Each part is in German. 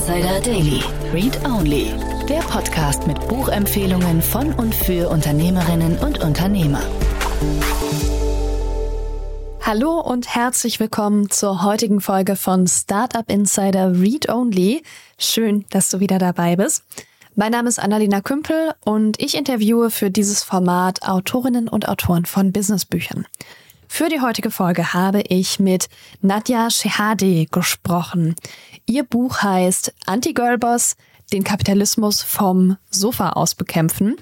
Insider Daily. Read Only. Der Podcast mit Buchempfehlungen von und für Unternehmerinnen und Unternehmer. Hallo und herzlich willkommen zur heutigen Folge von Startup Insider Read Only. Schön, dass du wieder dabei bist. Mein Name ist Annalena Kümpel und ich interviewe für dieses Format Autorinnen und Autoren von Businessbüchern. Für die heutige Folge habe ich mit Nadja Shehade gesprochen. Ihr Buch heißt Anti-Girlboss, den Kapitalismus vom Sofa aus bekämpfen.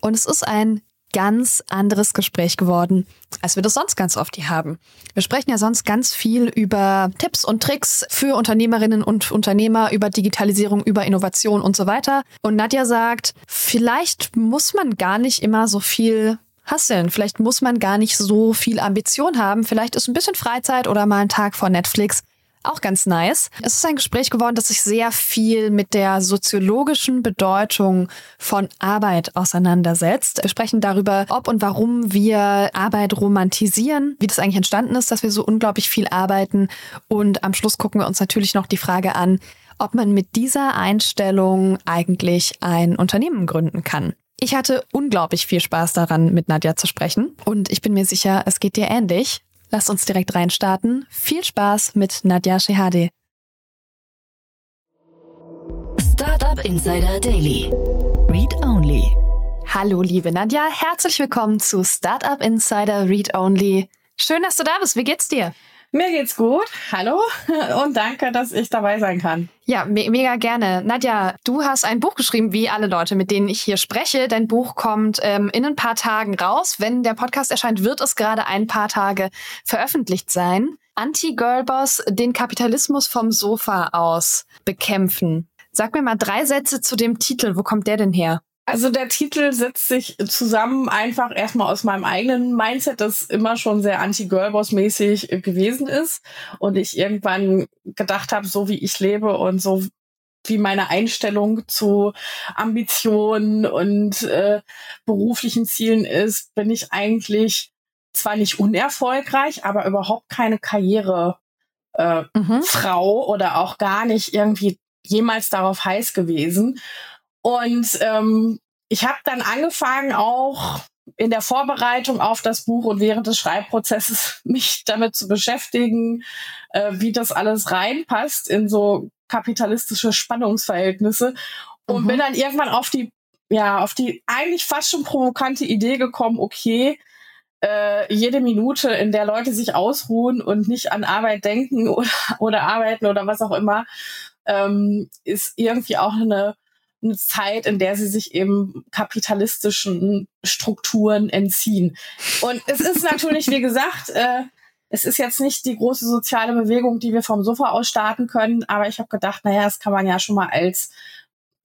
Und es ist ein ganz anderes Gespräch geworden, als wir das sonst ganz oft hier haben. Wir sprechen ja sonst ganz viel über Tipps und Tricks für Unternehmerinnen und Unternehmer, über Digitalisierung, über Innovation und so weiter. Und Nadja sagt, vielleicht muss man gar nicht immer so viel hasseln. Vielleicht muss man gar nicht so viel Ambition haben. Vielleicht ist ein bisschen Freizeit oder mal ein Tag vor Netflix auch ganz nice. Es ist ein Gespräch geworden, das sich sehr viel mit der soziologischen Bedeutung von Arbeit auseinandersetzt. Wir sprechen darüber, ob und warum wir Arbeit romantisieren, wie das eigentlich entstanden ist, dass wir so unglaublich viel arbeiten. Und am Schluss gucken wir uns natürlich noch die Frage an, ob man mit dieser Einstellung eigentlich ein Unternehmen gründen kann. Ich hatte unglaublich viel Spaß daran, mit Nadja zu sprechen und ich bin mir sicher, es geht dir ähnlich. Lass uns direkt reinstarten. Viel Spaß mit Nadja Shehade. Startup Insider Daily. Read Only. Hallo, liebe Nadja. Herzlich willkommen zu Startup Insider Read Only. Schön, dass du da bist. Wie geht's dir? Mir geht's gut. Hallo und danke, dass ich dabei sein kann. Ja, me mega gerne. Nadja, du hast ein Buch geschrieben, wie alle Leute, mit denen ich hier spreche. Dein Buch kommt ähm, in ein paar Tagen raus. Wenn der Podcast erscheint, wird es gerade ein paar Tage veröffentlicht sein. Anti-Girlboss, den Kapitalismus vom Sofa aus bekämpfen. Sag mir mal drei Sätze zu dem Titel. Wo kommt der denn her? Also der Titel setzt sich zusammen einfach erstmal aus meinem eigenen Mindset, das immer schon sehr anti-Girlboss-mäßig gewesen ist. Und ich irgendwann gedacht habe, so wie ich lebe und so wie meine Einstellung zu Ambitionen und äh, beruflichen Zielen ist, bin ich eigentlich zwar nicht unerfolgreich, aber überhaupt keine Karriere äh, mhm. Frau oder auch gar nicht irgendwie jemals darauf heiß gewesen. Und ähm, ich habe dann angefangen, auch in der Vorbereitung auf das Buch und während des Schreibprozesses mich damit zu beschäftigen, äh, wie das alles reinpasst in so kapitalistische Spannungsverhältnisse und mhm. bin dann irgendwann auf die ja auf die eigentlich fast schon provokante Idee gekommen, okay, äh, jede Minute, in der Leute sich ausruhen und nicht an Arbeit denken oder, oder arbeiten oder was auch immer, ähm, ist irgendwie auch eine eine Zeit, in der sie sich eben kapitalistischen Strukturen entziehen. Und es ist natürlich, wie gesagt, äh, es ist jetzt nicht die große soziale Bewegung, die wir vom Sofa aus starten können, aber ich habe gedacht, naja, das kann man ja schon mal als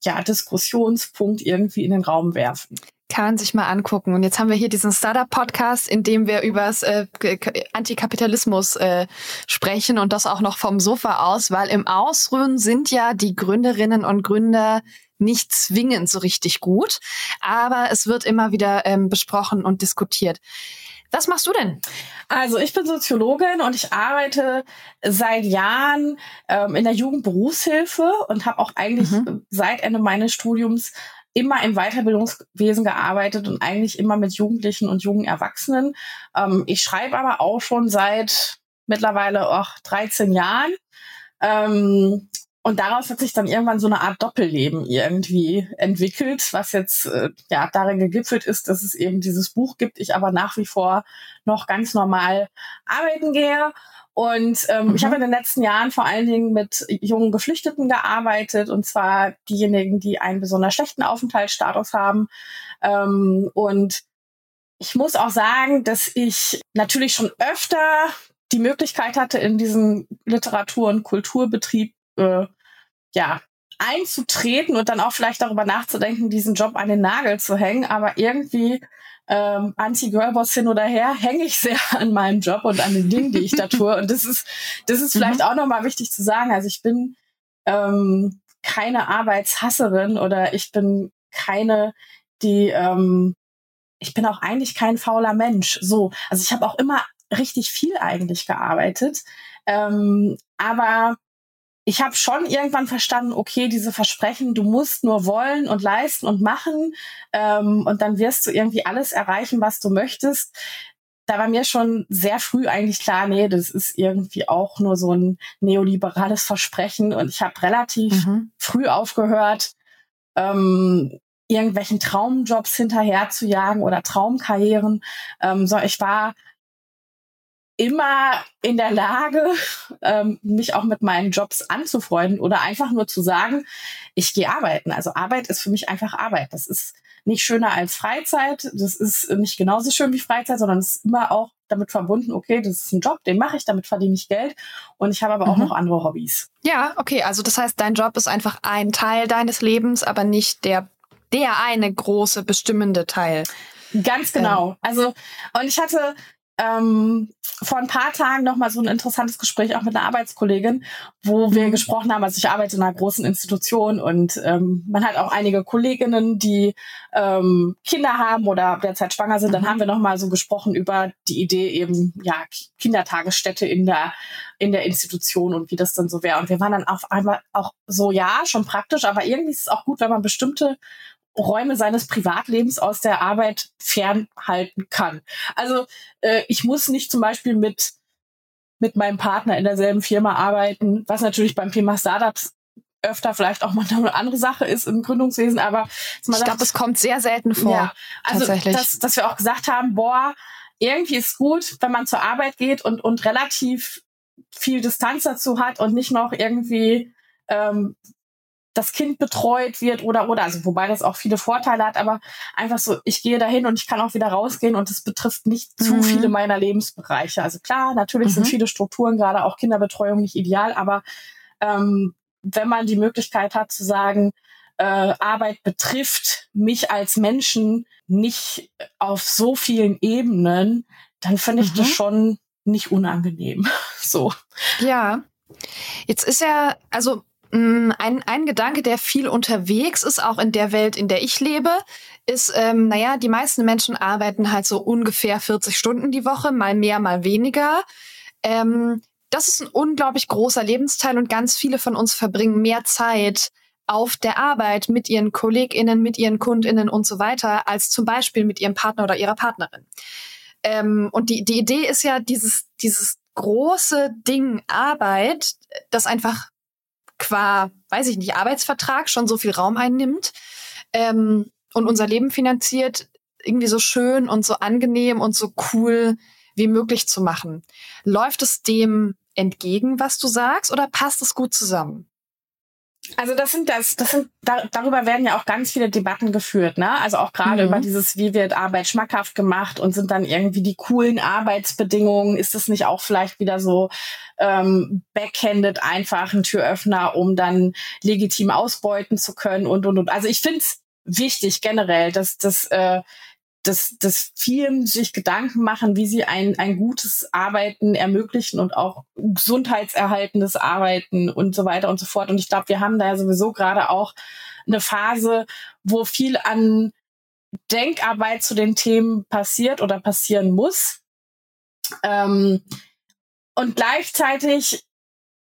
ja, Diskussionspunkt irgendwie in den Raum werfen kann man sich mal angucken. Und jetzt haben wir hier diesen Startup-Podcast, in dem wir über äh, Antikapitalismus äh, sprechen und das auch noch vom Sofa aus, weil im Ausruhen sind ja die Gründerinnen und Gründer nicht zwingend so richtig gut, aber es wird immer wieder ähm, besprochen und diskutiert. Was machst du denn? Also ich bin Soziologin und ich arbeite seit Jahren ähm, in der Jugendberufshilfe und habe auch eigentlich mhm. seit Ende meines Studiums immer im Weiterbildungswesen gearbeitet und eigentlich immer mit Jugendlichen und jungen Erwachsenen. Ähm, ich schreibe aber auch schon seit mittlerweile auch 13 Jahren. Ähm, und daraus hat sich dann irgendwann so eine Art Doppelleben irgendwie entwickelt, was jetzt äh, ja darin gegipfelt ist, dass es eben dieses Buch gibt, ich aber nach wie vor noch ganz normal arbeiten gehe. Und ähm, mhm. ich habe in den letzten Jahren vor allen Dingen mit jungen Geflüchteten gearbeitet, und zwar diejenigen, die einen besonders schlechten Aufenthaltsstatus haben. Ähm, und ich muss auch sagen, dass ich natürlich schon öfter die Möglichkeit hatte, in diesen Literatur- und Kulturbetrieb äh, ja, einzutreten und dann auch vielleicht darüber nachzudenken, diesen Job an den Nagel zu hängen. Aber irgendwie ähm, Anti-Girlboss hin oder her, hänge ich sehr an meinem Job und an den Dingen, die ich da tue. Und das ist, das ist vielleicht mhm. auch nochmal wichtig zu sagen. Also ich bin ähm, keine Arbeitshasserin oder ich bin keine, die, ähm, ich bin auch eigentlich kein fauler Mensch. So, also ich habe auch immer richtig viel eigentlich gearbeitet. Ähm, aber ich habe schon irgendwann verstanden, okay, diese Versprechen, du musst nur wollen und leisten und machen ähm, und dann wirst du irgendwie alles erreichen, was du möchtest. Da war mir schon sehr früh eigentlich klar, nee, das ist irgendwie auch nur so ein neoliberales Versprechen und ich habe relativ mhm. früh aufgehört, ähm, irgendwelchen Traumjobs hinterher zu jagen oder Traumkarrieren. Ähm, so, ich war immer in der Lage, ähm, mich auch mit meinen Jobs anzufreunden oder einfach nur zu sagen, ich gehe arbeiten. Also Arbeit ist für mich einfach Arbeit. Das ist nicht schöner als Freizeit. Das ist nicht genauso schön wie Freizeit, sondern es ist immer auch damit verbunden, okay, das ist ein Job, den mache ich, damit verdiene ich Geld. Und ich habe aber auch mhm. noch andere Hobbys. Ja, okay. Also das heißt, dein Job ist einfach ein Teil deines Lebens, aber nicht der, der eine große bestimmende Teil. Ganz genau. Ähm. Also, und ich hatte ähm, vor ein paar Tagen noch mal so ein interessantes Gespräch auch mit einer Arbeitskollegin, wo wir mhm. gesprochen haben. Also ich arbeite in einer großen Institution und ähm, man hat auch einige Kolleginnen, die ähm, Kinder haben oder derzeit schwanger sind. Dann mhm. haben wir noch mal so gesprochen über die Idee eben ja Kindertagesstätte in der in der Institution und wie das dann so wäre. Und wir waren dann auf einmal auch so ja schon praktisch, aber irgendwie ist es auch gut, wenn man bestimmte Räume seines Privatlebens aus der Arbeit fernhalten kann. Also äh, ich muss nicht zum Beispiel mit mit meinem Partner in derselben Firma arbeiten, was natürlich beim Thema Startups öfter vielleicht auch mal eine andere Sache ist im Gründungswesen, aber ich glaube, es kommt sehr selten vor. Ja, also tatsächlich. Dass, dass wir auch gesagt haben, boah, irgendwie ist gut, wenn man zur Arbeit geht und und relativ viel Distanz dazu hat und nicht noch irgendwie ähm, das Kind betreut wird oder oder also wobei das auch viele Vorteile hat, aber einfach so, ich gehe dahin und ich kann auch wieder rausgehen und es betrifft nicht zu mhm. viele meiner Lebensbereiche. Also klar, natürlich mhm. sind viele Strukturen, gerade auch Kinderbetreuung, nicht ideal, aber ähm, wenn man die Möglichkeit hat zu sagen, äh, Arbeit betrifft mich als Menschen nicht auf so vielen Ebenen, dann finde ich mhm. das schon nicht unangenehm. so. Ja. Jetzt ist ja, also ein, ein Gedanke, der viel unterwegs ist, auch in der Welt, in der ich lebe, ist, ähm, naja, die meisten Menschen arbeiten halt so ungefähr 40 Stunden die Woche, mal mehr, mal weniger. Ähm, das ist ein unglaublich großer Lebensteil und ganz viele von uns verbringen mehr Zeit auf der Arbeit mit ihren KollegInnen, mit ihren KundInnen und so weiter, als zum Beispiel mit ihrem Partner oder ihrer Partnerin. Ähm, und die, die Idee ist ja dieses, dieses große Ding Arbeit, das einfach qua, weiß ich nicht, Arbeitsvertrag schon so viel Raum einnimmt ähm, und unser Leben finanziert, irgendwie so schön und so angenehm und so cool wie möglich zu machen. Läuft es dem entgegen, was du sagst, oder passt es gut zusammen? Also das sind das, das sind da, darüber werden ja auch ganz viele Debatten geführt, ne? Also auch gerade mhm. über dieses, wie wird Arbeit schmackhaft gemacht und sind dann irgendwie die coolen Arbeitsbedingungen? Ist es nicht auch vielleicht wieder so ähm, backhanded einfach ein Türöffner, um dann legitim ausbeuten zu können und und und. Also ich finde es wichtig generell, dass das äh, dass, dass Firmen sich Gedanken machen, wie sie ein, ein gutes Arbeiten ermöglichen und auch gesundheitserhaltendes Arbeiten und so weiter und so fort. Und ich glaube, wir haben da ja sowieso gerade auch eine Phase, wo viel an Denkarbeit zu den Themen passiert oder passieren muss. Ähm, und gleichzeitig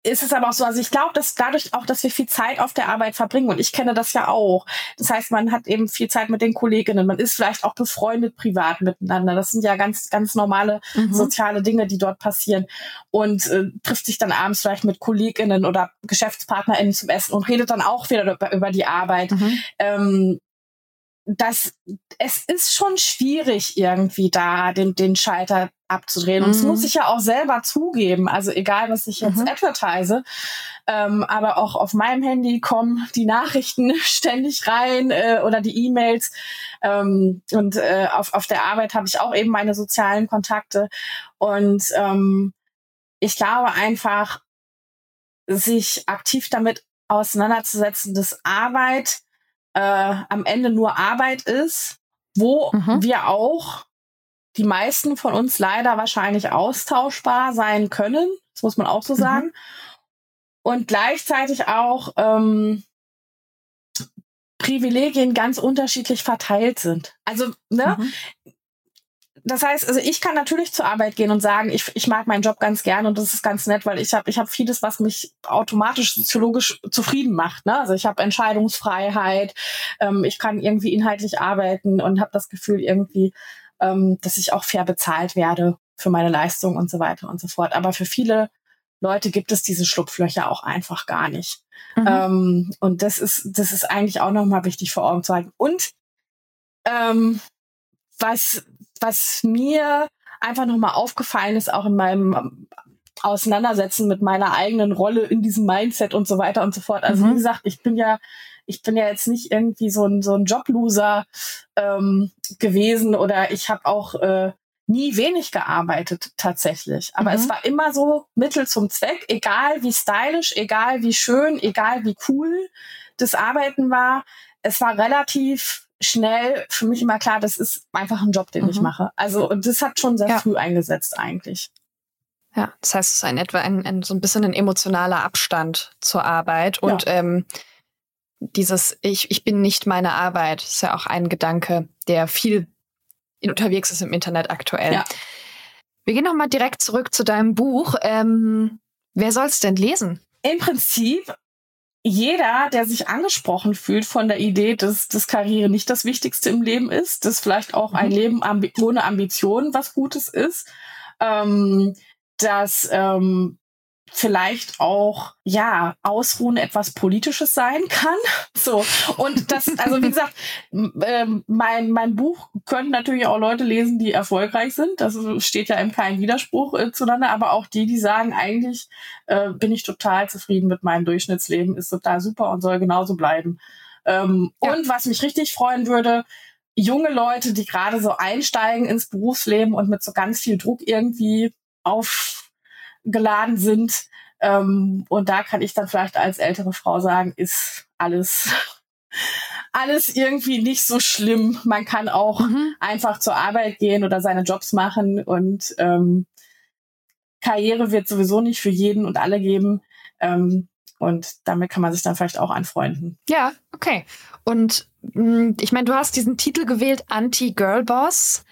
ist es aber auch so, also ich glaube, dass dadurch auch, dass wir viel Zeit auf der Arbeit verbringen und ich kenne das ja auch. Das heißt, man hat eben viel Zeit mit den Kolleginnen, man ist vielleicht auch befreundet privat miteinander. Das sind ja ganz, ganz normale mhm. soziale Dinge, die dort passieren und äh, trifft sich dann abends vielleicht mit Kolleginnen oder GeschäftspartnerInnen zum Essen und redet dann auch wieder über, über die Arbeit. Mhm. Ähm, das, es ist schon schwierig irgendwie da den, den Schalter abzudrehen. Und das muss mhm. ich ja auch selber zugeben. Also egal, was ich jetzt mhm. advertise, ähm, aber auch auf meinem Handy kommen die Nachrichten ständig rein äh, oder die E-Mails. Ähm, und äh, auf, auf der Arbeit habe ich auch eben meine sozialen Kontakte. Und ähm, ich glaube einfach, sich aktiv damit auseinanderzusetzen, dass Arbeit äh, am Ende nur Arbeit ist, wo mhm. wir auch die meisten von uns leider wahrscheinlich austauschbar sein können. Das muss man auch so mhm. sagen. Und gleichzeitig auch ähm, Privilegien ganz unterschiedlich verteilt sind. Also, ne? Mhm. das heißt, also ich kann natürlich zur Arbeit gehen und sagen, ich, ich mag meinen Job ganz gern und das ist ganz nett, weil ich habe ich hab vieles, was mich automatisch soziologisch zufrieden macht. Ne? Also ich habe Entscheidungsfreiheit, ähm, ich kann irgendwie inhaltlich arbeiten und habe das Gefühl irgendwie, ähm, dass ich auch fair bezahlt werde für meine Leistung und so weiter und so fort. Aber für viele Leute gibt es diese Schlupflöcher auch einfach gar nicht. Mhm. Ähm, und das ist, das ist eigentlich auch nochmal wichtig vor Augen zu halten. Und ähm, was, was mir einfach nochmal aufgefallen ist, auch in meinem Auseinandersetzen mit meiner eigenen Rolle in diesem Mindset und so weiter und so fort. Also mhm. wie gesagt, ich bin ja, ich bin ja jetzt nicht irgendwie so ein, so ein Jobloser ähm, gewesen oder ich habe auch äh, nie wenig gearbeitet tatsächlich. Aber mhm. es war immer so Mittel zum Zweck, egal wie stylisch, egal wie schön, egal wie cool das Arbeiten war. Es war relativ schnell für mich immer klar, das ist einfach ein Job, den mhm. ich mache. Also und das hat schon sehr ja. früh eingesetzt eigentlich. Ja, das heißt, es ist ein etwa ein, ein, so ein bisschen ein emotionaler Abstand zur Arbeit und ja. ähm, dieses ich, ich bin nicht meine Arbeit ist ja auch ein Gedanke, der viel unterwegs ist im Internet aktuell. Ja. Wir gehen nochmal direkt zurück zu deinem Buch. Ähm, wer soll es denn lesen? Im Prinzip jeder, der sich angesprochen fühlt von der Idee, dass das Karriere nicht das Wichtigste im Leben ist, dass vielleicht auch ein mhm. Leben ambi ohne Ambitionen was Gutes ist, ähm, dass ähm, vielleicht auch ja Ausruhen etwas Politisches sein kann. So und das also wie gesagt äh, mein mein Buch können natürlich auch Leute lesen, die erfolgreich sind. Das steht ja im keinen Widerspruch äh, zueinander, aber auch die, die sagen eigentlich äh, bin ich total zufrieden mit meinem Durchschnittsleben, ist total super und soll genauso bleiben. Ähm, ja. Und was mich richtig freuen würde, junge Leute, die gerade so einsteigen ins Berufsleben und mit so ganz viel Druck irgendwie auf geladen sind. Ähm, und da kann ich dann vielleicht als ältere Frau sagen, ist alles alles irgendwie nicht so schlimm. Man kann auch mhm. einfach zur Arbeit gehen oder seine Jobs machen und ähm, Karriere wird sowieso nicht für jeden und alle geben. Ähm, und damit kann man sich dann vielleicht auch anfreunden. Ja, okay. Und mh, mm, ich meine, du hast diesen Titel gewählt, Anti-Girl-Boss.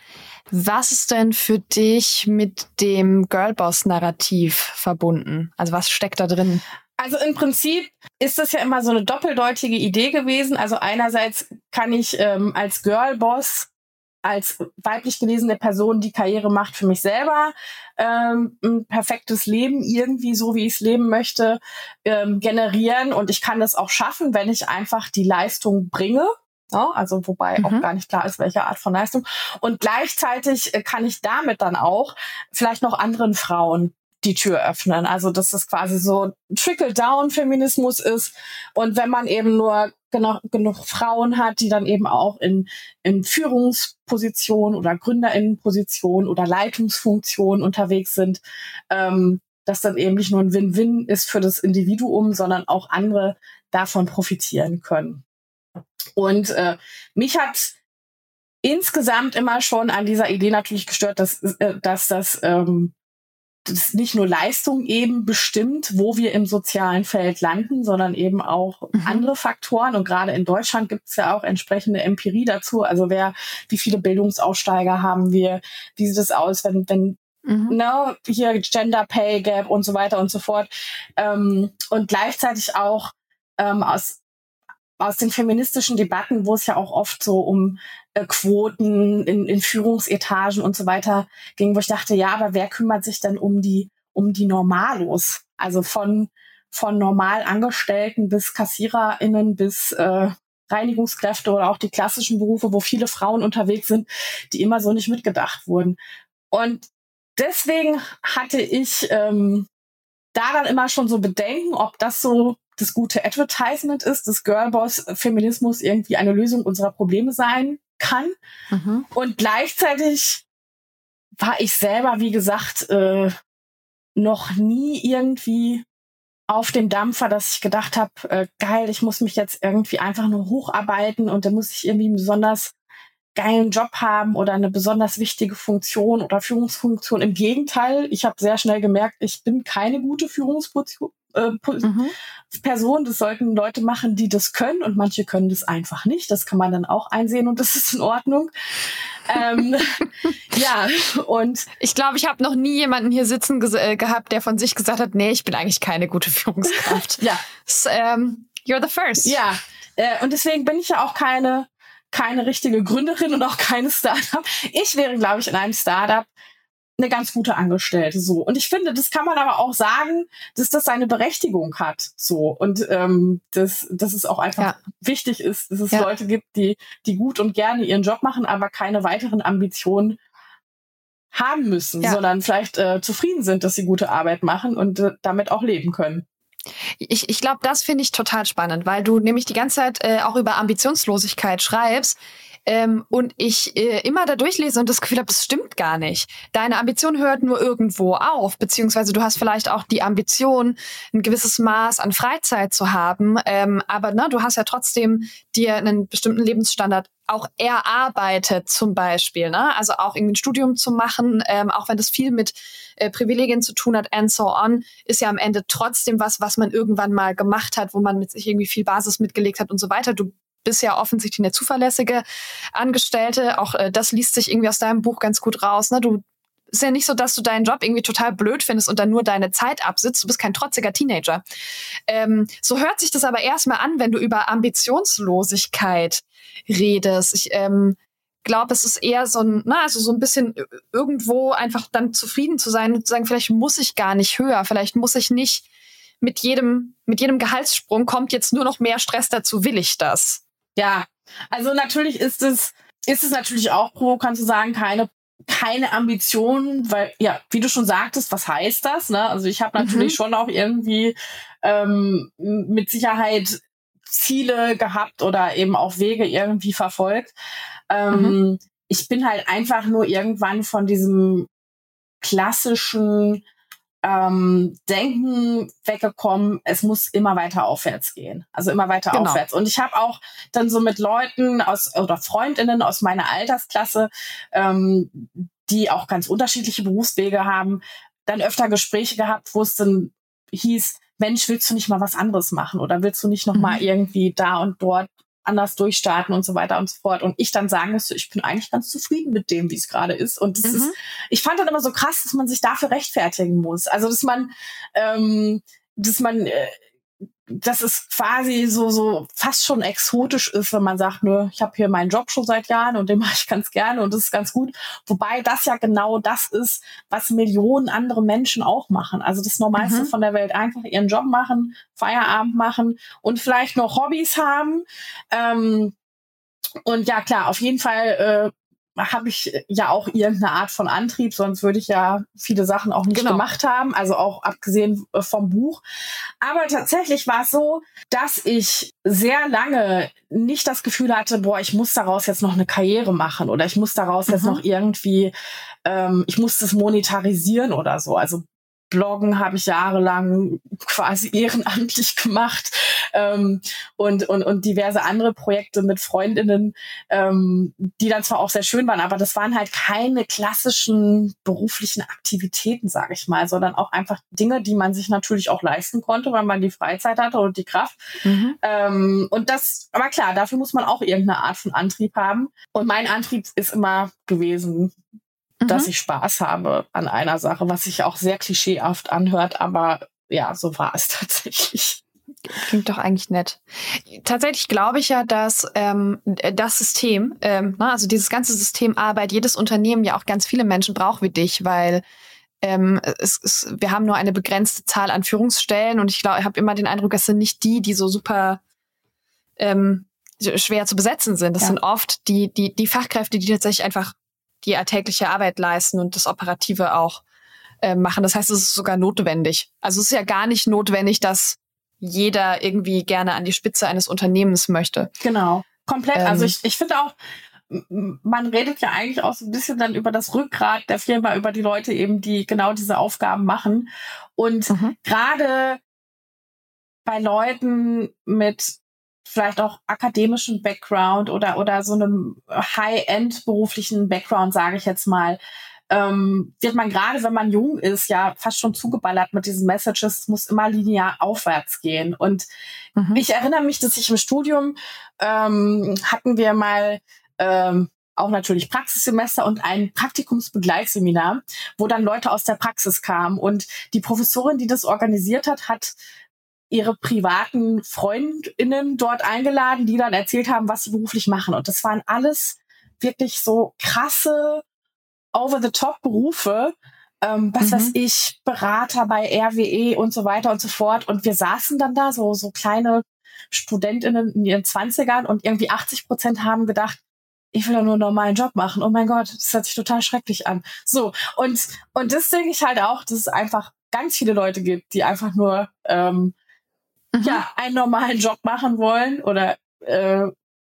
Was ist denn für dich mit dem Girlboss-Narrativ verbunden? Also was steckt da drin? Also im Prinzip ist das ja immer so eine doppeldeutige Idee gewesen. Also einerseits kann ich ähm, als Girlboss als weiblich gelesene Person die Karriere macht für mich selber, ähm, ein perfektes Leben irgendwie so, wie ich es leben möchte, ähm, generieren. Und ich kann das auch schaffen, wenn ich einfach die Leistung bringe. Ja, also wobei mhm. auch gar nicht klar ist, welche Art von Leistung. Und gleichzeitig äh, kann ich damit dann auch vielleicht noch anderen Frauen die Tür öffnen. Also dass das quasi so Trickle-Down-Feminismus ist. Und wenn man eben nur genug, genug Frauen hat, die dann eben auch in, in Führungspositionen oder Gründerinnenpositionen oder Leitungsfunktionen unterwegs sind, ähm, dass dann eben nicht nur ein Win-Win ist für das Individuum, sondern auch andere davon profitieren können. Und äh, mich hat insgesamt immer schon an dieser Idee natürlich gestört, dass, äh, dass das ähm, das nicht nur Leistung eben bestimmt, wo wir im sozialen Feld landen, sondern eben auch mhm. andere Faktoren. Und gerade in Deutschland gibt es ja auch entsprechende Empirie dazu. Also wer, wie viele Bildungsaussteiger haben wir? Wie sieht es aus, wenn, wenn Mhm. Ne, hier Gender Pay Gap und so weiter und so fort. Ähm, und gleichzeitig auch ähm, aus aus den feministischen Debatten, wo es ja auch oft so um äh, Quoten in, in Führungsetagen und so weiter ging, wo ich dachte, ja, aber wer kümmert sich denn um die, um die Normalos? Also von, von normal Angestellten bis KassiererInnen bis äh, Reinigungskräfte oder auch die klassischen Berufe, wo viele Frauen unterwegs sind, die immer so nicht mitgedacht wurden. Und deswegen hatte ich ähm, da dann immer schon so Bedenken, ob das so das gute Advertisement ist, dass Girlboss-Feminismus irgendwie eine Lösung unserer Probleme sein kann. Mhm. Und gleichzeitig war ich selber, wie gesagt, äh, noch nie irgendwie auf dem Dampfer, dass ich gedacht habe, äh, geil, ich muss mich jetzt irgendwie einfach nur hocharbeiten und dann muss ich irgendwie besonders geilen Job haben oder eine besonders wichtige Funktion oder Führungsfunktion. Im Gegenteil, ich habe sehr schnell gemerkt, ich bin keine gute Führungsposition äh, mhm. Person. Das sollten Leute machen, die das können und manche können das einfach nicht. Das kann man dann auch einsehen und das ist in Ordnung. ähm, ja, und ich glaube, ich habe noch nie jemanden hier sitzen äh, gehabt, der von sich gesagt hat, nee, ich bin eigentlich keine gute Führungskraft. ja. So, ähm, you're the first. Ja, äh, und deswegen bin ich ja auch keine keine richtige Gründerin und auch keine Startup. Ich wäre, glaube ich, in einem Startup eine ganz gute Angestellte so. Und ich finde, das kann man aber auch sagen, dass das seine Berechtigung hat so und ähm, dass, dass es auch einfach ja. wichtig ist, dass es ja. Leute gibt, die die gut und gerne ihren Job machen, aber keine weiteren Ambitionen haben müssen, ja. sondern vielleicht äh, zufrieden sind, dass sie gute Arbeit machen und äh, damit auch leben können. Ich, ich glaube, das finde ich total spannend, weil du nämlich die ganze Zeit äh, auch über Ambitionslosigkeit schreibst. Ähm, und ich äh, immer da durchlese und das Gefühl habe, das stimmt gar nicht. Deine Ambition hört nur irgendwo auf, beziehungsweise du hast vielleicht auch die Ambition, ein gewisses Maß an Freizeit zu haben, ähm, aber ne, du hast ja trotzdem dir einen bestimmten Lebensstandard auch erarbeitet zum Beispiel, ne? also auch irgendwie ein Studium zu machen, ähm, auch wenn das viel mit äh, Privilegien zu tun hat and so on, ist ja am Ende trotzdem was, was man irgendwann mal gemacht hat, wo man mit sich irgendwie viel Basis mitgelegt hat und so weiter. Du bist ja offensichtlich eine zuverlässige Angestellte. Auch äh, das liest sich irgendwie aus deinem Buch ganz gut raus. Ne? Du ist ja nicht so, dass du deinen Job irgendwie total blöd findest und dann nur deine Zeit absitzt. Du bist kein trotziger Teenager. Ähm, so hört sich das aber erstmal an, wenn du über Ambitionslosigkeit redest. Ich ähm, glaube, es ist eher so ein, na, also so ein bisschen irgendwo einfach dann zufrieden zu sein und zu sagen, vielleicht muss ich gar nicht höher, vielleicht muss ich nicht mit jedem, mit jedem Gehaltssprung kommt jetzt nur noch mehr Stress dazu, will ich das? Ja, also natürlich ist es, ist es natürlich auch pro, kannst du sagen, keine keine Ambitionen, weil ja, wie du schon sagtest, was heißt das? Ne? Also ich habe natürlich mhm. schon auch irgendwie ähm, mit Sicherheit Ziele gehabt oder eben auch Wege irgendwie verfolgt. Ähm, mhm. Ich bin halt einfach nur irgendwann von diesem klassischen ähm, Denken weggekommen, es muss immer weiter aufwärts gehen. Also immer weiter genau. aufwärts. Und ich habe auch dann so mit Leuten aus oder Freundinnen aus meiner Altersklasse, ähm, die auch ganz unterschiedliche Berufswege haben, dann öfter Gespräche gehabt, wo es dann hieß, Mensch, willst du nicht mal was anderes machen oder willst du nicht noch mhm. mal irgendwie da und dort anders durchstarten und so weiter und so fort. Und ich dann sagen müsste, ich bin eigentlich ganz zufrieden mit dem, wie es gerade ist. Und das mhm. ist, ich fand dann immer so krass, dass man sich dafür rechtfertigen muss. Also dass man, ähm, dass man äh, dass es quasi so so fast schon exotisch ist, wenn man sagt, nö, ich habe hier meinen Job schon seit Jahren und den mache ich ganz gerne und das ist ganz gut. Wobei das ja genau das ist, was Millionen andere Menschen auch machen. Also das Normalste mhm. von der Welt einfach ihren Job machen, Feierabend machen und vielleicht noch Hobbys haben. Ähm, und ja, klar, auf jeden Fall äh, habe ich ja auch irgendeine Art von Antrieb, sonst würde ich ja viele Sachen auch nicht genau. gemacht haben, also auch abgesehen äh, vom Buch. Aber tatsächlich war es so, dass ich sehr lange nicht das Gefühl hatte, boah, ich muss daraus jetzt noch eine Karriere machen oder ich muss daraus mhm. jetzt noch irgendwie, ähm, ich muss das monetarisieren oder so. Also Bloggen habe ich jahrelang quasi ehrenamtlich gemacht ähm, und, und, und diverse andere Projekte mit Freundinnen, ähm, die dann zwar auch sehr schön waren, aber das waren halt keine klassischen beruflichen Aktivitäten, sage ich mal, sondern auch einfach Dinge, die man sich natürlich auch leisten konnte, weil man die Freizeit hatte und die Kraft. Mhm. Ähm, und das, aber klar, dafür muss man auch irgendeine Art von Antrieb haben. Und mein Antrieb ist immer gewesen, dass mhm. ich Spaß habe an einer Sache, was sich auch sehr klischeehaft anhört, aber ja, so war es tatsächlich. Klingt doch eigentlich nett. Tatsächlich glaube ich ja, dass ähm, das System, ähm, na, also dieses ganze System Arbeit, jedes Unternehmen ja auch ganz viele Menschen braucht wie dich, weil ähm, es, es, wir haben nur eine begrenzte Zahl an Führungsstellen und ich glaube, ich habe immer den Eindruck, es sind nicht die, die so super ähm, schwer zu besetzen sind. Das ja. sind oft die, die, die Fachkräfte, die tatsächlich einfach die alltägliche Arbeit leisten und das Operative auch äh, machen. Das heißt, es ist sogar notwendig. Also es ist ja gar nicht notwendig, dass jeder irgendwie gerne an die Spitze eines Unternehmens möchte. Genau, komplett. Ähm, also ich, ich finde auch, man redet ja eigentlich auch so ein bisschen dann über das Rückgrat der Firma, über die Leute eben, die genau diese Aufgaben machen. Und mhm. gerade bei Leuten mit vielleicht auch akademischen Background oder, oder so einem High-End beruflichen Background, sage ich jetzt mal, ähm, wird man gerade, wenn man jung ist, ja fast schon zugeballert mit diesen Messages, es muss immer linear aufwärts gehen. Und mhm. ich erinnere mich, dass ich im Studium ähm, hatten wir mal ähm, auch natürlich Praxissemester und ein Praktikumsbegleitseminar, wo dann Leute aus der Praxis kamen. Und die Professorin, die das organisiert hat, hat ihre privaten Freundinnen dort eingeladen, die dann erzählt haben, was sie beruflich machen. Und das waren alles wirklich so krasse Over-the-Top-Berufe, ähm, was mhm. weiß ich, Berater bei RWE und so weiter und so fort. Und wir saßen dann da, so, so kleine StudentInnen in ihren Zwanzigern und irgendwie 80 Prozent haben gedacht, ich will doch nur einen normalen Job machen. Oh mein Gott, das hört sich total schrecklich an. So, und, und das denke ich halt auch, dass es einfach ganz viele Leute gibt, die einfach nur ähm, mhm. ja, einen normalen Job machen wollen oder äh,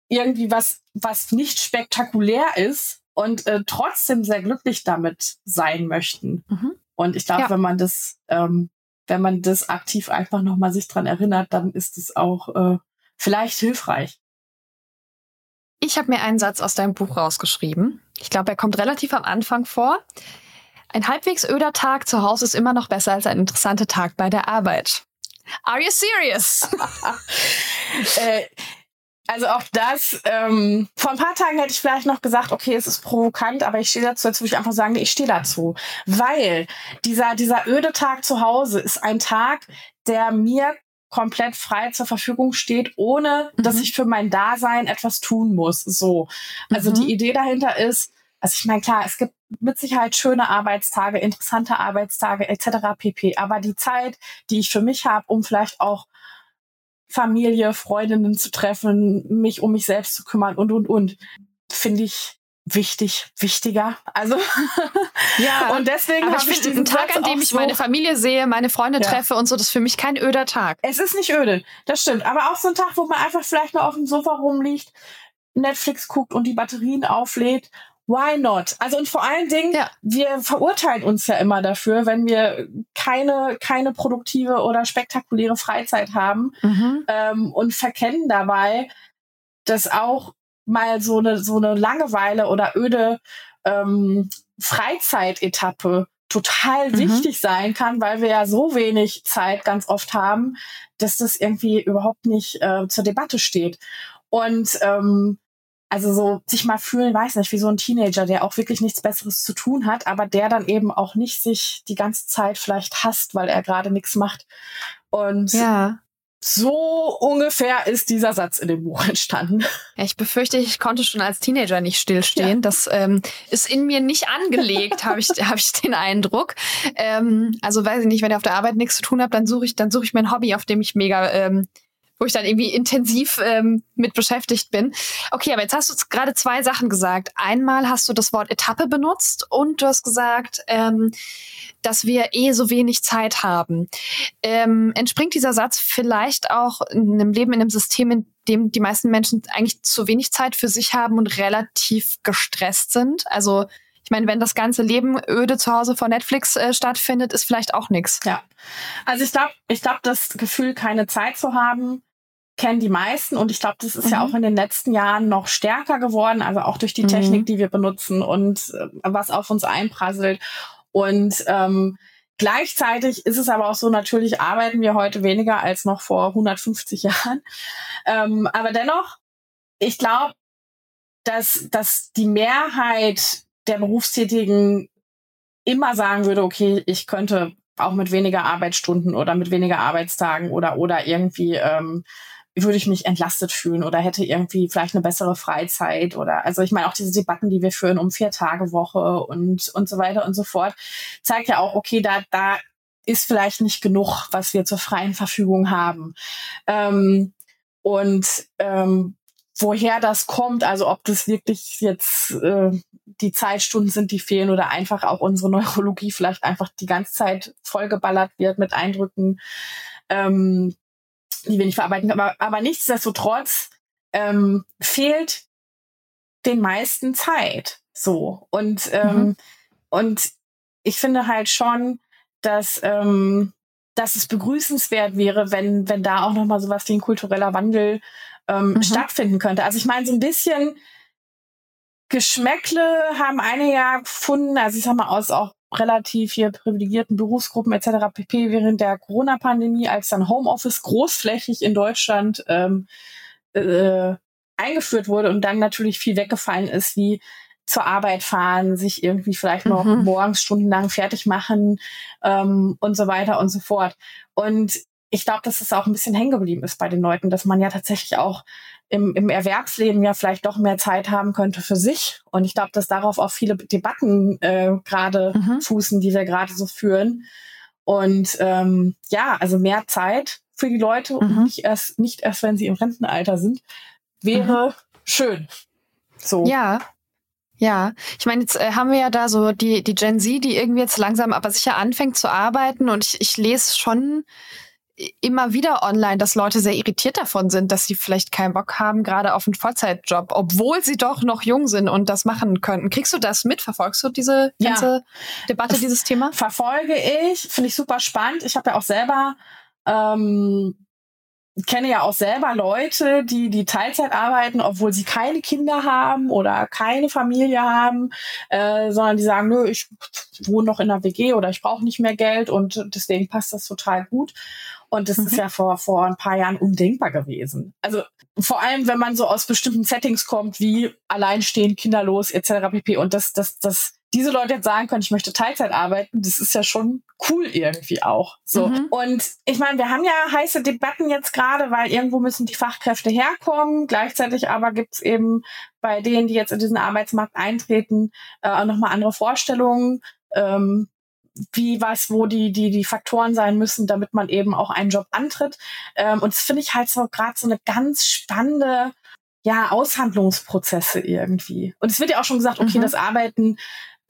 irgendwie was, was nicht spektakulär ist und äh, trotzdem sehr glücklich damit sein möchten. Mhm. Und ich glaube, ja. wenn man das, ähm, wenn man das aktiv einfach nochmal sich dran erinnert, dann ist es auch äh, vielleicht hilfreich. Ich habe mir einen Satz aus deinem Buch rausgeschrieben. Ich glaube, er kommt relativ am Anfang vor. Ein halbwegs öder Tag zu Hause ist immer noch besser als ein interessanter Tag bei der Arbeit. Are you serious? äh, also auch das, ähm, vor ein paar Tagen hätte ich vielleicht noch gesagt, okay, es ist provokant, aber ich stehe dazu, jetzt würde ich einfach sagen, ich stehe dazu. Weil dieser, dieser öde Tag zu Hause ist ein Tag, der mir komplett frei zur Verfügung steht, ohne mhm. dass ich für mein Dasein etwas tun muss. So. Also mhm. die Idee dahinter ist, also ich meine, klar, es gibt mit Sicherheit schöne Arbeitstage, interessante Arbeitstage etc. pp. Aber die Zeit, die ich für mich habe, um vielleicht auch Familie, Freundinnen zu treffen, mich um mich selbst zu kümmern und und und, finde ich wichtig, wichtiger. Also ja, und deswegen habe ich diesen Tag, an dem ich so meine Familie sehe, meine Freunde ja. treffe und so, das ist für mich kein öder Tag. Es ist nicht öde, das stimmt. Aber auch so ein Tag, wo man einfach vielleicht nur auf dem Sofa rumliegt, Netflix guckt und die Batterien auflädt. Why not? Also und vor allen Dingen, ja. wir verurteilen uns ja immer dafür, wenn wir keine keine produktive oder spektakuläre Freizeit haben mhm. ähm, und verkennen dabei, dass auch mal so eine, so eine Langeweile oder öde ähm, Freizeitetappe total mhm. wichtig sein kann, weil wir ja so wenig Zeit ganz oft haben, dass das irgendwie überhaupt nicht äh, zur Debatte steht. Und ähm, also so sich mal fühlen, weiß nicht, wie so ein Teenager, der auch wirklich nichts Besseres zu tun hat, aber der dann eben auch nicht sich die ganze Zeit vielleicht hasst, weil er gerade nichts macht. Und ja. So ungefähr ist dieser Satz in dem Buch entstanden. Ich befürchte, ich konnte schon als Teenager nicht stillstehen. Ja. Das ähm, ist in mir nicht angelegt, habe ich, hab ich den Eindruck. Ähm, also weiß ich nicht, wenn ich auf der Arbeit nichts zu tun habe, dann suche ich, dann suche ich mir ein Hobby, auf dem ich mega ähm, wo ich dann irgendwie intensiv ähm, mit beschäftigt bin. Okay, aber jetzt hast du gerade zwei Sachen gesagt. Einmal hast du das Wort Etappe benutzt und du hast gesagt, ähm, dass wir eh so wenig Zeit haben. Ähm, entspringt dieser Satz vielleicht auch in einem Leben, in einem System, in dem die meisten Menschen eigentlich zu wenig Zeit für sich haben und relativ gestresst sind? Also ich meine, wenn das ganze Leben öde zu Hause vor Netflix äh, stattfindet, ist vielleicht auch nichts. Ja. Also ich glaube, ich glaube, das Gefühl, keine Zeit zu haben, kennen die meisten und ich glaube, das ist mhm. ja auch in den letzten Jahren noch stärker geworden, also auch durch die mhm. Technik, die wir benutzen und äh, was auf uns einprasselt. Und ähm, gleichzeitig ist es aber auch so, natürlich arbeiten wir heute weniger als noch vor 150 Jahren. Ähm, aber dennoch, ich glaube, dass, dass die Mehrheit der Berufstätigen immer sagen würde, okay, ich könnte auch mit weniger Arbeitsstunden oder mit weniger Arbeitstagen oder oder irgendwie ähm, würde ich mich entlastet fühlen oder hätte irgendwie vielleicht eine bessere Freizeit oder also ich meine auch diese Debatten, die wir führen um vier Tage Woche und und so weiter und so fort, zeigt ja auch, okay, da da ist vielleicht nicht genug, was wir zur freien Verfügung haben. Ähm, und ähm, woher das kommt, also ob das wirklich jetzt äh, die Zeitstunden sind, die fehlen oder einfach auch unsere Neurologie vielleicht einfach die ganze Zeit vollgeballert wird mit Eindrücken. Ähm, die wir nicht verarbeiten können. Aber, aber nichtsdestotrotz ähm, fehlt den meisten Zeit. So. Und, ähm, mhm. und ich finde halt schon, dass, ähm, dass es begrüßenswert wäre, wenn, wenn da auch nochmal sowas wie ein kultureller Wandel ähm, mhm. stattfinden könnte. Also ich meine, so ein bisschen Geschmäckle haben einige ja gefunden, also ich sag mal aus auch relativ hier privilegierten Berufsgruppen etc. pp. während der Corona-Pandemie, als dann Homeoffice großflächig in Deutschland ähm, äh, eingeführt wurde und dann natürlich viel weggefallen ist, wie zur Arbeit fahren, sich irgendwie vielleicht noch mhm. morgens stundenlang fertig machen ähm, und so weiter und so fort. Und ich glaube, dass es auch ein bisschen hängen geblieben ist bei den Leuten, dass man ja tatsächlich auch im, im Erwerbsleben ja vielleicht doch mehr Zeit haben könnte für sich. Und ich glaube, dass darauf auch viele Debatten äh, gerade mhm. fußen, die wir gerade so führen. Und ähm, ja, also mehr Zeit für die Leute mhm. und nicht erst, nicht erst, wenn sie im Rentenalter sind, wäre mhm. schön. So. Ja, ja, ich meine, jetzt äh, haben wir ja da so die, die Gen Z, die irgendwie jetzt langsam aber sicher anfängt zu arbeiten und ich, ich lese schon immer wieder online, dass Leute sehr irritiert davon sind, dass sie vielleicht keinen Bock haben, gerade auf einen Vollzeitjob, obwohl sie doch noch jung sind und das machen könnten. Kriegst du das mit? Verfolgst du diese ganze ja. Debatte, dieses Thema? Verfolge ich, finde ich super spannend. Ich habe ja auch selber ähm, kenne ja auch selber Leute, die die Teilzeit arbeiten, obwohl sie keine Kinder haben oder keine Familie haben, äh, sondern die sagen, nö, ich wohne noch in der WG oder ich brauche nicht mehr Geld und deswegen passt das total gut. Und das mhm. ist ja vor, vor ein paar Jahren undenkbar gewesen. Also vor allem, wenn man so aus bestimmten Settings kommt, wie alleinstehend, kinderlos etc. pp. Und das, das, das diese Leute jetzt sagen können, ich möchte Teilzeit arbeiten, das ist ja schon cool irgendwie auch. So. Mhm. Und ich meine, wir haben ja heiße Debatten jetzt gerade, weil irgendwo müssen die Fachkräfte herkommen. Gleichzeitig aber gibt's eben bei denen, die jetzt in diesen Arbeitsmarkt eintreten, äh, auch nochmal andere Vorstellungen. Ähm, wie was, wo die, die, die Faktoren sein müssen, damit man eben auch einen Job antritt. Ähm, und das finde ich halt so gerade so eine ganz spannende ja, Aushandlungsprozesse irgendwie. Und es wird ja auch schon gesagt, okay, mhm. das Arbeiten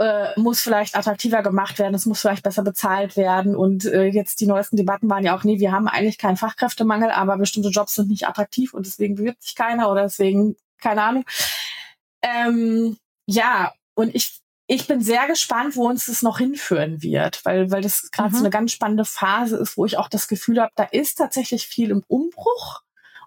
äh, muss vielleicht attraktiver gemacht werden, es muss vielleicht besser bezahlt werden. Und äh, jetzt die neuesten Debatten waren ja auch, nee, wir haben eigentlich keinen Fachkräftemangel, aber bestimmte Jobs sind nicht attraktiv und deswegen bewirbt sich keiner oder deswegen, keine Ahnung. Ähm, ja, und ich, ich bin sehr gespannt, wo uns das noch hinführen wird, weil, weil das gerade mhm. so eine ganz spannende Phase ist, wo ich auch das Gefühl habe, da ist tatsächlich viel im Umbruch.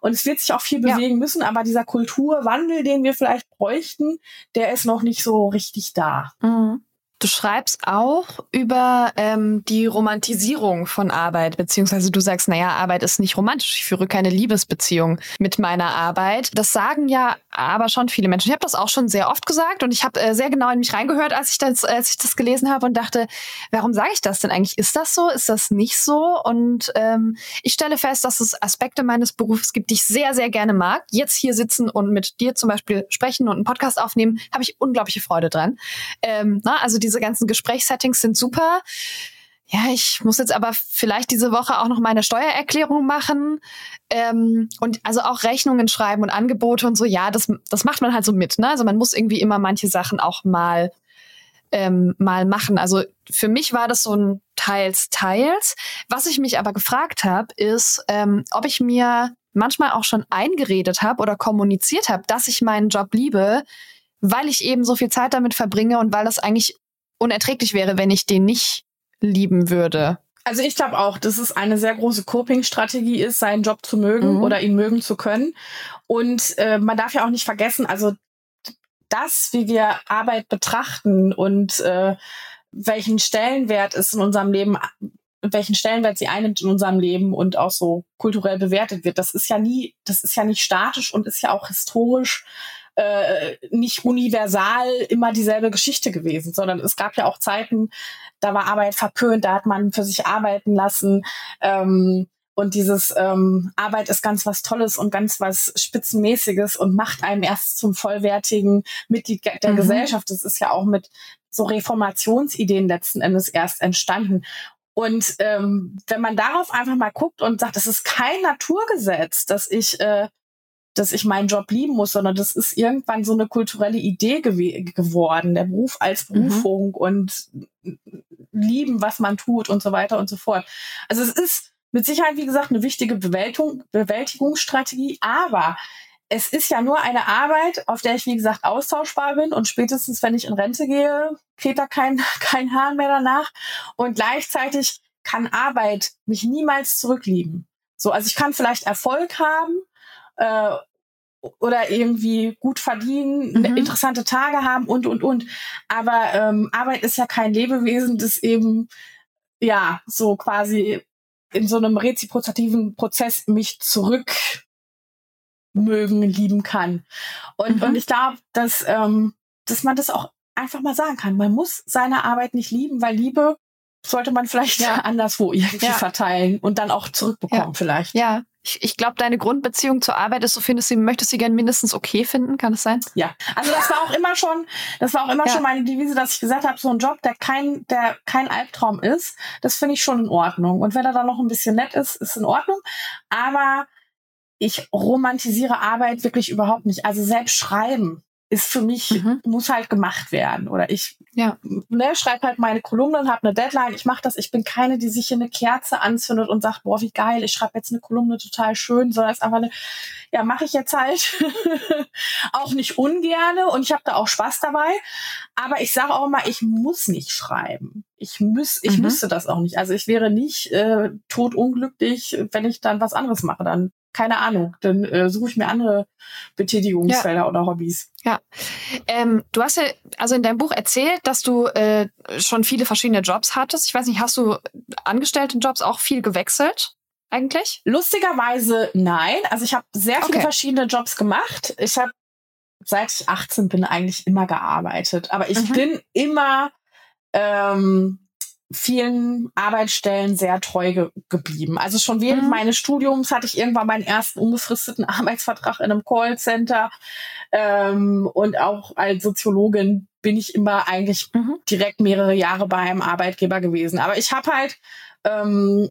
Und es wird sich auch viel bewegen ja. müssen, aber dieser Kulturwandel, den wir vielleicht bräuchten, der ist noch nicht so richtig da. Mhm. Du schreibst auch über ähm, die Romantisierung von Arbeit, beziehungsweise du sagst, naja, Arbeit ist nicht romantisch, ich führe keine Liebesbeziehung mit meiner Arbeit. Das sagen ja aber schon viele Menschen. Ich habe das auch schon sehr oft gesagt und ich habe äh, sehr genau in mich reingehört, als ich das, als ich das gelesen habe und dachte, warum sage ich das denn eigentlich? Ist das so? Ist das nicht so? Und ähm, ich stelle fest, dass es Aspekte meines Berufs gibt, die ich sehr, sehr gerne mag. Jetzt hier sitzen und mit dir zum Beispiel sprechen und einen Podcast aufnehmen, habe ich unglaubliche Freude dran. Ähm, na, also diese diese ganzen Gesprächssettings sind super. Ja, ich muss jetzt aber vielleicht diese Woche auch noch meine Steuererklärung machen ähm, und also auch Rechnungen schreiben und Angebote und so. Ja, das, das macht man halt so mit. Ne? Also man muss irgendwie immer manche Sachen auch mal ähm, mal machen. Also für mich war das so ein teils teils. Was ich mich aber gefragt habe, ist, ähm, ob ich mir manchmal auch schon eingeredet habe oder kommuniziert habe, dass ich meinen Job liebe, weil ich eben so viel Zeit damit verbringe und weil das eigentlich unerträglich wäre, wenn ich den nicht lieben würde. Also ich glaube auch, dass es eine sehr große Coping-Strategie ist, seinen Job zu mögen mhm. oder ihn mögen zu können. Und äh, man darf ja auch nicht vergessen, also das, wie wir Arbeit betrachten und äh, welchen Stellenwert es in unserem Leben, welchen Stellenwert sie einnimmt in unserem Leben und auch so kulturell bewertet wird, das ist ja nie, das ist ja nicht statisch und ist ja auch historisch äh, nicht universal immer dieselbe Geschichte gewesen, sondern es gab ja auch Zeiten, da war Arbeit verpönt, da hat man für sich arbeiten lassen. Ähm, und dieses ähm, Arbeit ist ganz was Tolles und ganz was Spitzenmäßiges und macht einem erst zum vollwertigen Mitglied der mhm. Gesellschaft. Das ist ja auch mit so Reformationsideen letzten Endes erst entstanden. Und ähm, wenn man darauf einfach mal guckt und sagt, es ist kein Naturgesetz, dass ich äh, dass ich meinen Job lieben muss, sondern das ist irgendwann so eine kulturelle Idee gew geworden, der Beruf als mhm. Berufung mhm. und lieben, was man tut und so weiter und so fort. Also es ist mit Sicherheit, wie gesagt, eine wichtige Bewältigung, Bewältigungsstrategie, aber es ist ja nur eine Arbeit, auf der ich, wie gesagt, austauschbar bin und spätestens, wenn ich in Rente gehe, geht da kein, kein Hahn mehr danach und gleichzeitig kann Arbeit mich niemals zurücklieben. So, also ich kann vielleicht Erfolg haben, äh, oder irgendwie gut verdienen, mhm. interessante Tage haben und und und. Aber ähm, Arbeit ist ja kein Lebewesen, das eben ja so quasi in so einem reziprozativen Prozess mich zurück mögen, lieben kann. Und, mhm. und ich glaube, dass, ähm, dass man das auch einfach mal sagen kann. Man muss seine Arbeit nicht lieben, weil Liebe sollte man vielleicht ja. anderswo irgendwie ja. verteilen und dann auch zurückbekommen ja. vielleicht. Ja, ich, ich glaube, deine Grundbeziehung zur Arbeit ist, so findest du, möchtest sie gern mindestens okay finden, kann das sein? Ja, also das war auch immer schon, das war auch immer ja. schon meine Devise, dass ich gesagt habe, so ein Job, der kein, der kein Albtraum ist, das finde ich schon in Ordnung. Und wenn er dann noch ein bisschen nett ist, ist in Ordnung. Aber ich romantisiere Arbeit wirklich überhaupt nicht. Also selbst schreiben ist für mich, mhm. muss halt gemacht werden. Oder ich ja. ne, schreibe halt meine Kolumnen, habe eine Deadline, ich mache das. Ich bin keine, die sich hier eine Kerze anzündet und sagt, boah, wie geil, ich schreibe jetzt eine Kolumne total schön, sondern es ist einfach eine, ja, mache ich jetzt halt auch nicht ungerne und ich habe da auch Spaß dabei. Aber ich sage auch mal, ich muss nicht schreiben. Ich muss, ich mhm. müsste das auch nicht. Also ich wäre nicht äh, totunglücklich, wenn ich dann was anderes mache. Dann keine Ahnung, dann äh, suche ich mir andere Betätigungsfelder ja. oder Hobbys. Ja. Ähm, du hast ja also in deinem Buch erzählt, dass du äh, schon viele verschiedene Jobs hattest. Ich weiß nicht, hast du Angestelltenjobs auch viel gewechselt? Eigentlich? Lustigerweise nein. Also ich habe sehr viele okay. verschiedene Jobs gemacht. Ich habe seit ich 18 bin eigentlich immer gearbeitet. Aber ich mhm. bin immer ähm, vielen Arbeitsstellen sehr treu ge geblieben. Also schon während mhm. meines Studiums hatte ich irgendwann meinen ersten unbefristeten Arbeitsvertrag in einem Callcenter. Ähm, und auch als Soziologin bin ich immer eigentlich mhm. direkt mehrere Jahre bei einem Arbeitgeber gewesen. Aber ich habe halt ähm,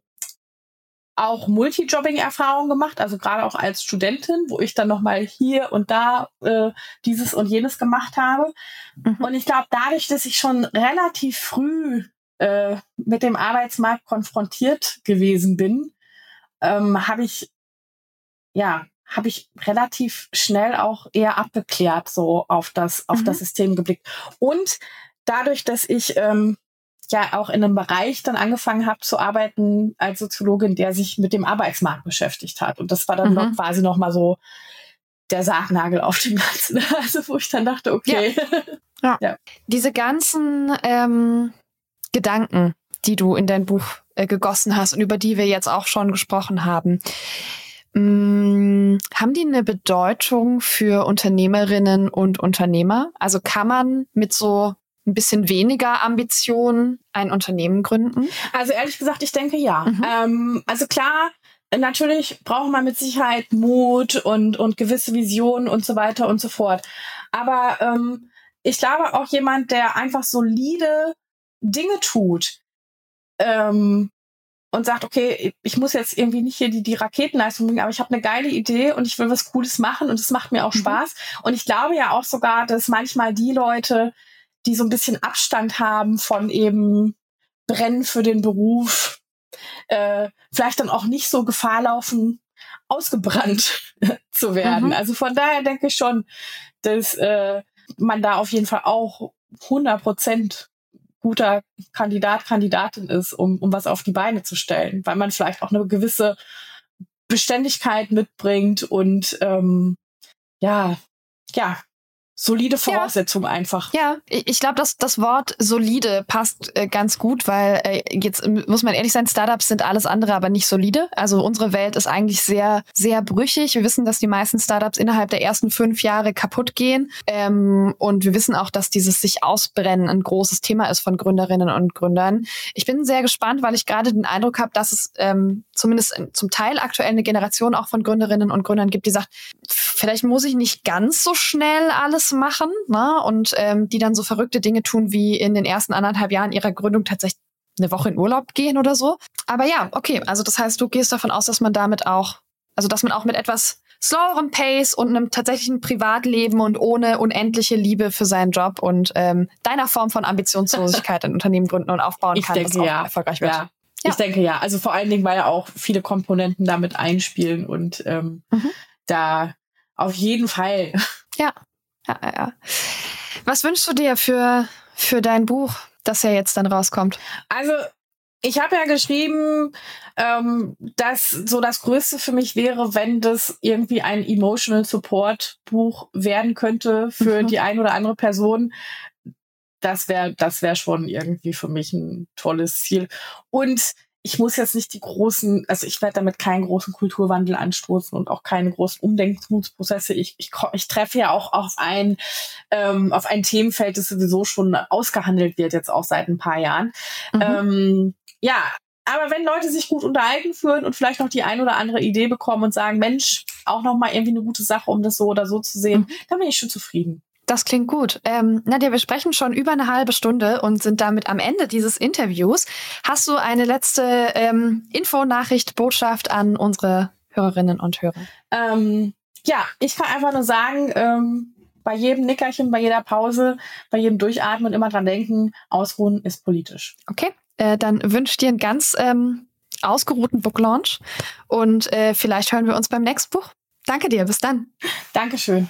auch Multijobbing-Erfahrungen gemacht, also gerade auch als Studentin, wo ich dann nochmal hier und da äh, dieses und jenes gemacht habe. Mhm. Und ich glaube, dadurch, dass ich schon relativ früh äh, mit dem Arbeitsmarkt konfrontiert gewesen bin, ähm, habe ich ja habe ich relativ schnell auch eher abgeklärt so auf das auf mhm. das System geblickt und dadurch, dass ich ähm, ja auch in einem Bereich dann angefangen habe zu arbeiten als Soziologin, der sich mit dem Arbeitsmarkt beschäftigt hat und das war dann mhm. noch quasi noch mal so der Sargnagel auf dem Ganzen, also wo ich dann dachte, okay. Ja. ja. ja. Diese ganzen ähm, Gedanken, die du in dein Buch äh, gegossen hast und über die wir jetzt auch schon gesprochen haben. Mm, haben die eine Bedeutung für Unternehmerinnen und Unternehmer? Also kann man mit so ein bisschen weniger Ambition ein Unternehmen gründen? Also ehrlich gesagt, ich denke ja. Mhm. Ähm, also klar, natürlich braucht man mit Sicherheit Mut und, und gewisse Visionen und so weiter und so fort. Aber ähm, ich glaube auch jemand, der einfach solide Dinge tut ähm, und sagt, okay, ich muss jetzt irgendwie nicht hier die, die Raketenleistung bringen, aber ich habe eine geile Idee und ich will was Cooles machen und es macht mir auch mhm. Spaß. Und ich glaube ja auch sogar, dass manchmal die Leute, die so ein bisschen Abstand haben von eben Brennen für den Beruf, äh, vielleicht dann auch nicht so Gefahr laufen, ausgebrannt zu werden. Mhm. Also von daher denke ich schon, dass äh, man da auf jeden Fall auch 100 Prozent guter Kandidat, Kandidatin ist, um, um was auf die Beine zu stellen, weil man vielleicht auch eine gewisse Beständigkeit mitbringt und ähm, ja, ja, solide Voraussetzungen ja. einfach. Ja, ich glaube, dass das Wort solide passt äh, ganz gut, weil äh, jetzt muss man ehrlich sein, Startups sind alles andere, aber nicht solide. Also unsere Welt ist eigentlich sehr, sehr brüchig. Wir wissen, dass die meisten Startups innerhalb der ersten fünf Jahre kaputt gehen. Ähm, und wir wissen auch, dass dieses sich ausbrennen ein großes Thema ist von Gründerinnen und Gründern. Ich bin sehr gespannt, weil ich gerade den Eindruck habe, dass es ähm, zumindest zum Teil aktuell eine Generation auch von Gründerinnen und Gründern gibt, die sagt, vielleicht muss ich nicht ganz so schnell alles machen ne? und ähm, die dann so verrückte Dinge tun, wie in den ersten anderthalb Jahren ihrer Gründung tatsächlich eine Woche in Urlaub gehen oder so. Aber ja, okay, also das heißt, du gehst davon aus, dass man damit auch, also dass man auch mit etwas slowerem Pace und einem tatsächlichen Privatleben und ohne unendliche Liebe für seinen Job und ähm, deiner Form von Ambitionslosigkeit ein Unternehmen gründen und aufbauen ich kann, denke, das ja. erfolgreich wird. Ja. Ja. Ich denke ja. Also vor allen Dingen, weil ja auch viele Komponenten damit einspielen und ähm, mhm. da auf jeden Fall. Ja. Ja, ja. Was wünschst du dir für, für dein Buch, das ja jetzt dann rauskommt? Also, ich habe ja geschrieben, ähm, dass so das Größte für mich wäre, wenn das irgendwie ein Emotional Support Buch werden könnte für mhm. die ein oder andere Person. Das wäre, das wäre schon irgendwie für mich ein tolles Ziel. Und ich muss jetzt nicht die großen, also ich werde damit keinen großen Kulturwandel anstoßen und auch keine großen Umdenkungsprozesse. Ich, ich, ich treffe ja auch auf ein, ähm, auf ein Themenfeld, das sowieso schon ausgehandelt wird, jetzt auch seit ein paar Jahren. Mhm. Ähm, ja, aber wenn Leute sich gut unterhalten fühlen und vielleicht noch die ein oder andere Idee bekommen und sagen, Mensch, auch noch mal irgendwie eine gute Sache, um das so oder so zu sehen, mhm. dann bin ich schon zufrieden. Das klingt gut. Ähm, Nadja, wir sprechen schon über eine halbe Stunde und sind damit am Ende dieses Interviews. Hast du eine letzte ähm, Info, Nachricht, Botschaft an unsere Hörerinnen und Hörer? Ähm, ja, ich kann einfach nur sagen, ähm, bei jedem Nickerchen, bei jeder Pause, bei jedem Durchatmen immer dran denken, ausruhen ist politisch. Okay, äh, dann wünsche ich dir einen ganz ähm, ausgeruhten Book Launch und äh, vielleicht hören wir uns beim nächsten Buch. Danke dir, bis dann. Dankeschön.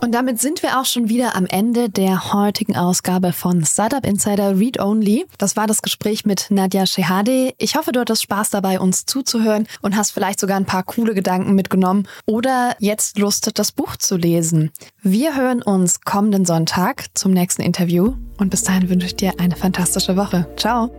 Und damit sind wir auch schon wieder am Ende der heutigen Ausgabe von Startup Insider Read Only. Das war das Gespräch mit Nadja Shehade. Ich hoffe, du hattest Spaß dabei, uns zuzuhören und hast vielleicht sogar ein paar coole Gedanken mitgenommen oder jetzt Lust, das Buch zu lesen. Wir hören uns kommenden Sonntag zum nächsten Interview und bis dahin wünsche ich dir eine fantastische Woche. Ciao!